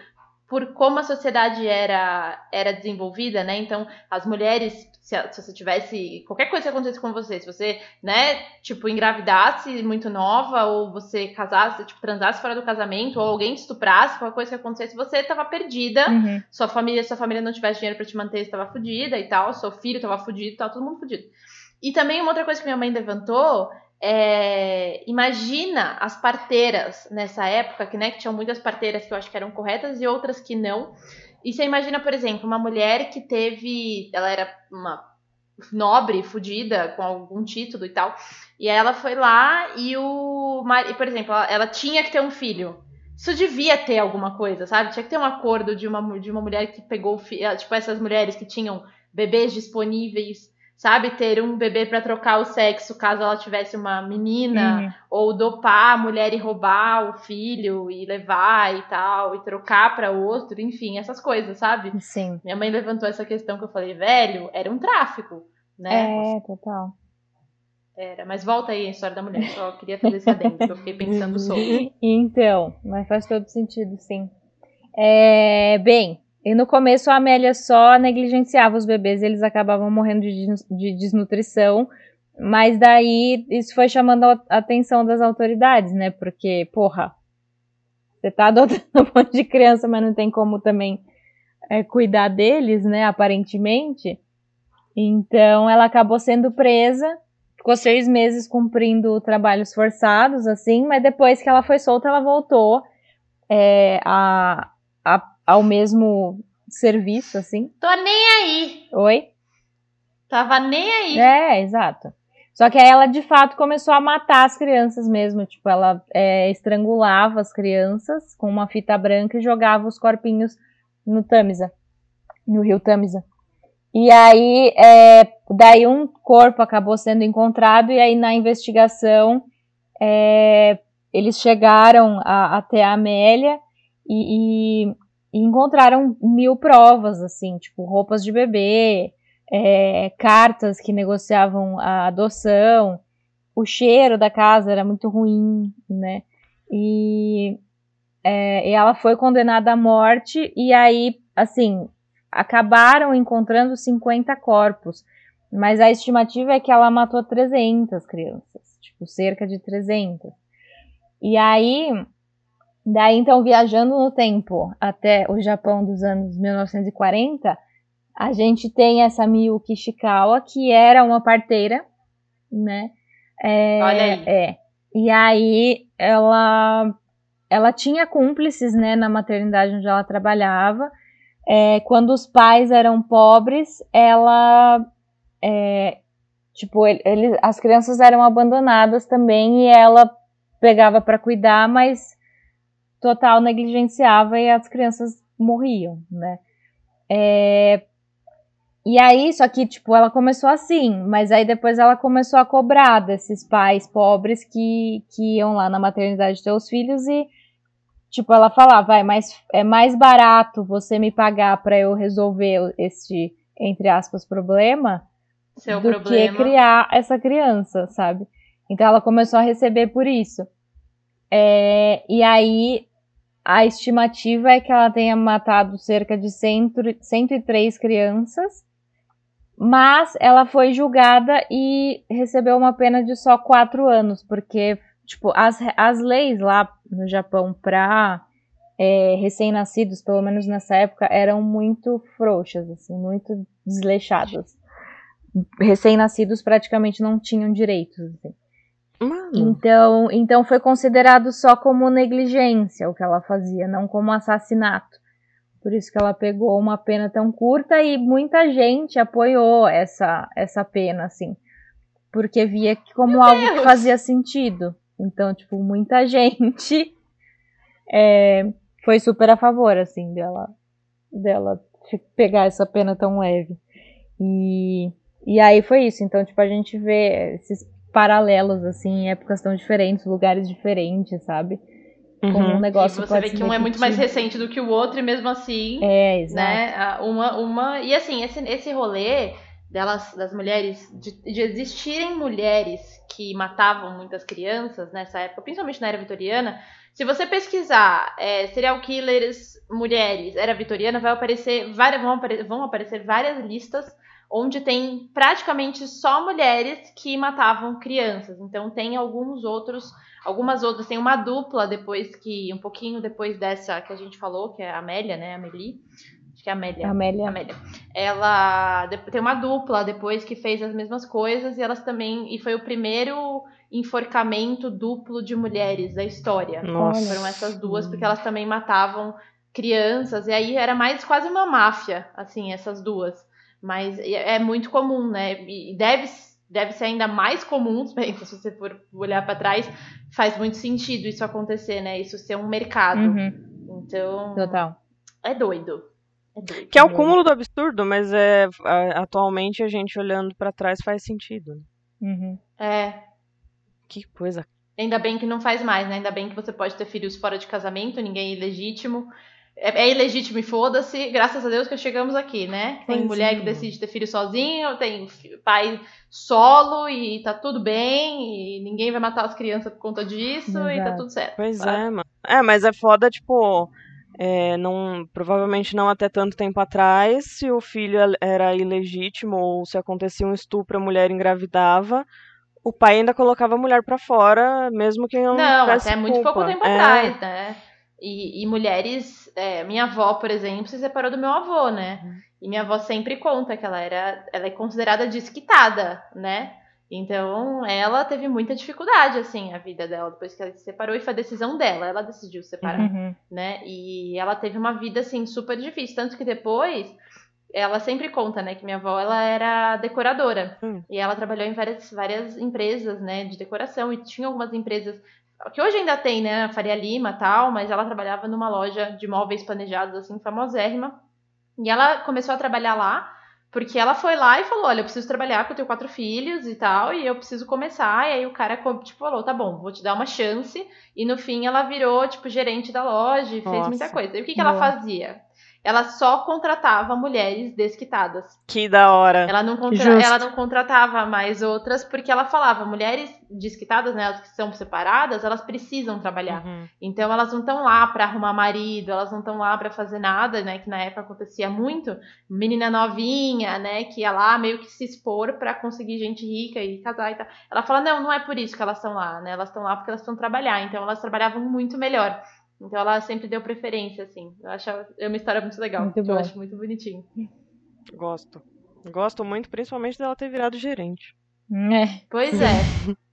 por como a sociedade era, era desenvolvida, né? Então, as mulheres, se, se você tivesse qualquer coisa que acontecesse com você, se você, né, tipo, engravidasse muito nova, ou você casasse, tipo, transasse fora do casamento, ou alguém te estuprasse, qualquer coisa que acontecesse, você tava perdida Uhum. sua família, sua família não tivesse dinheiro pra te manter, você tava fudida e tal, seu filho tava fudido e tal, todo mundo fudido. E também uma outra coisa que minha mãe levantou é, imagina as parteiras nessa época, que, né, que tinham muitas parteiras que eu acho que eram corretas e outras que não. E você imagina, por exemplo, uma mulher que teve, ela era uma nobre, fudida, com algum título e tal, e ela foi lá e o, mari- por exemplo, ela, ela tinha que ter um filho. Isso devia ter alguma coisa, sabe? Tinha que ter um acordo de uma, de uma mulher que pegou o filho. Tipo, essas mulheres que tinham bebês disponíveis. Sabe, ter um bebê para trocar o sexo caso ela tivesse uma menina, uhum. ou dopar a mulher e roubar o filho e levar e tal, e trocar para outro, enfim, essas coisas, sabe? Sim. Minha mãe levantou essa questão que eu falei, velho, era um tráfico, né? É, total. Era, mas volta aí a história da mulher, só queria fazer esse adendo, que eu fiquei pensando sobre. Então, mas faz todo sentido, sim. É, bem, e no começo a Amélia só negligenciava os bebês, eles acabavam morrendo de, de desnutrição, mas daí isso foi chamando a atenção das autoridades, né? Porque, porra, você tá adotando um monte de criança, mas não tem como também é, cuidar deles, né? Aparentemente. Então ela acabou sendo presa, ficou seis meses cumprindo trabalhos forçados, assim, mas depois que ela foi solta, ela voltou é, a, a ao mesmo serviço, assim. Tô nem aí. Oi? Tava nem aí. É, exato. Só que aí ela de fato começou a matar as crianças mesmo. Tipo, ela é, estrangulava as crianças com uma fita branca e jogava os corpinhos no Tamisa, no rio Tamisa. E aí, é, daí um corpo acabou sendo encontrado, e aí na investigação é, eles chegaram a, até a Amélia e, e e encontraram mil provas, assim, tipo roupas de bebê, é, cartas que negociavam a adoção, o cheiro da casa era muito ruim, né? E, é, e ela foi condenada à morte, e aí, assim, acabaram encontrando 50 corpos, mas a estimativa é que ela matou 300 crianças, tipo, cerca de 300. E aí, Daí, então, viajando no tempo até o Japão dos anos 1940, a gente tem essa Miyuki Ishikawa, que era uma parteira, né? É, Olha aí. É. E aí, ela, ela tinha cúmplices, né, na maternidade onde ela trabalhava. É, quando os pais eram pobres, ela... É, tipo, ele, as crianças eram abandonadas também e ela pegava para cuidar, mas total negligenciava e as crianças morriam, né? É... E aí, só que, tipo, ela começou assim, mas aí depois ela começou a cobrar desses pais pobres que, que iam lá na maternidade ter os filhos e, tipo, ela falava, vai, mas é mais barato você me pagar para eu resolver este, entre aspas, problema Seu do problema. que criar essa criança, sabe? Então ela começou a receber por isso. É, e aí a estimativa é que ela tenha matado cerca de 100, 103 crianças, mas ela foi julgada e recebeu uma pena de só 4 anos, porque tipo, as, as leis lá no Japão para é, recém-nascidos, pelo menos nessa época, eram muito frouxas, assim, muito desleixadas. Recém-nascidos praticamente não tinham direitos. Assim. Mano. Então, então foi considerado só como negligência o que ela fazia, não como assassinato. Por isso que ela pegou uma pena tão curta e muita gente apoiou essa essa pena assim, porque via que como Meu algo Deus. que fazia sentido. Então, tipo, muita gente é, foi super a favor assim dela dela pegar essa pena tão leve. E e aí foi isso. Então, tipo, a gente vê esses paralelos, assim, épocas tão diferentes, lugares diferentes, sabe? Como uhum. um negócio e você vê que um é muito mais recente do que o outro, e mesmo assim. É, exato. Né, uma, uma. E assim, esse, esse rolê delas, das mulheres, de, de existirem mulheres que matavam muitas crianças nessa época, principalmente na era vitoriana. Se você pesquisar é, serial killers mulheres, era vitoriana, vai aparecer várias, vão, apare, vão aparecer várias listas onde tem praticamente só mulheres que matavam crianças. Então tem alguns outros, algumas outras, tem uma dupla depois que, um pouquinho depois dessa que a gente falou, que é a Amélia, né, a Amélie, acho que é a Amélia. Amélia. Amélia. Ela tem uma dupla depois que fez as mesmas coisas e elas também, e foi o primeiro enforcamento duplo de mulheres da história. Nossa. Foram essas duas, porque elas também matavam crianças, e aí era mais quase uma máfia, assim, essas duas. Mas é, muito comum, né? E deve, deve ser ainda mais comum, bem, se você for olhar para trás, faz muito sentido isso acontecer, né? Isso ser um mercado. Uhum. Então. Total. É doido. É que é o cúmulo do absurdo, mas é, atualmente a gente olhando para trás faz sentido. Uhum. É. Que coisa. Ainda bem que não faz mais, né? Ainda bem que você pode ter filhos fora de casamento, ninguém é ilegítimo. É, é ilegítimo e foda-se, graças a Deus que chegamos aqui, né? Tem Pois mulher é. que decide ter filho sozinho, tem pai solo e tá tudo bem, e ninguém vai matar as crianças por conta disso e tá Exato. tudo certo. Pois é, mano. É, mas é foda, tipo. é, não, provavelmente não até tanto tempo atrás, se o filho era ilegítimo ou se acontecia um estupro, a mulher engravidava, o pai ainda colocava a mulher pra fora, mesmo que não, Não, até muito pouco culpa. tempo É, atrás, né? E, e mulheres, é, minha avó, por exemplo, se separou do meu avô, né? Uhum. E minha avó sempre conta que ela era, ela é considerada desquitada, né? Então, ela teve muita dificuldade, assim, a vida dela, depois que ela se separou, e foi a decisão dela, ela decidiu se separar Uhum. né? E ela teve uma vida assim super difícil, tanto que depois ela sempre conta, né, que minha avó ela era decoradora Hum. e ela trabalhou em várias várias empresas, né, de decoração e tinha algumas empresas que hoje ainda tem, né, a Faria Lima, tal, mas ela trabalhava numa loja de móveis planejados assim famosérrima. E ela começou a trabalhar lá porque ela foi lá e falou: Olha, eu preciso trabalhar, porque eu tenho quatro filhos e tal, e eu preciso começar. E aí o cara, tipo, falou: Tá bom, vou te dar uma chance. E no fim ela virou, tipo, gerente da loja e fez Nossa. muita coisa. E o que, que ela fazia? Ela só contratava mulheres desquitadas. Que da hora. Ela não, contra- ela não contratava mais outras porque ela falava: mulheres desquitadas, né, elas que são separadas, elas precisam trabalhar. Uhum. Então elas não estão lá pra arrumar marido, elas não estão lá pra fazer nada, né? Que na época acontecia muito. Menina novinha, né? Que ia lá meio que se expor pra conseguir gente rica e casar e tal. Ela fala: não, não é por isso que elas estão lá, né? Elas estão lá porque elas precisam trabalhar. Então elas trabalhavam muito melhor. Então ela sempre deu preferência, assim. Eu acho é uma história muito legal. Muito que Eu acho muito bonitinho. Gosto. Gosto muito, principalmente dela ter virado gerente. É. Pois é.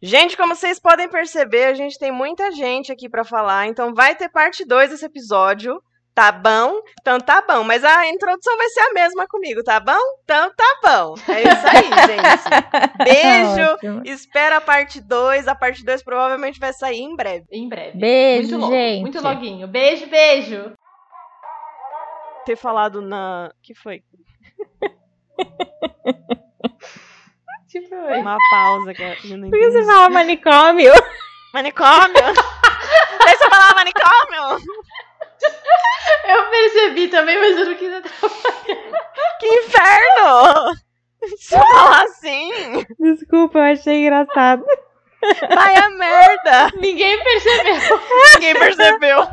Gente, como vocês podem perceber, a gente tem muita gente aqui pra falar, então vai ter parte 2 desse episódio, tá bom? Então tá bom, mas a introdução vai ser a mesma comigo, tá bom? Então tá bom. É isso aí, gente. Beijo. Ótimo. Espera a parte 2, a parte 2 provavelmente vai sair em breve. Em breve. Beijo, muito logo, gente. Muito loguinho. Beijo, beijo. Ter falado na. que foi? Tipo, Uma pausa que eu não Por que você entendi. fala manicômio? Manicômio? Deixa eu falar manicômio? eu percebi também, mas eu não quis Que inferno! Deixa eu falar assim. Desculpa, eu achei engraçado. Vai a merda. Ninguém percebeu. Ninguém percebeu.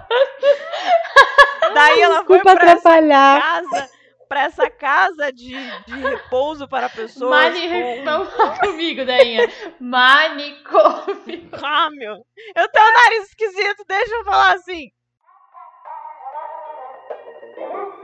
Daí ela foi Desculpa pra essa atrapalhar. casa, pra essa casa de, de repouso para pessoas Mani... com Vamos falar comigo, Dainha. Manicômio. câmbio. Eu tenho um nariz esquisito, deixa eu falar assim. Yeah.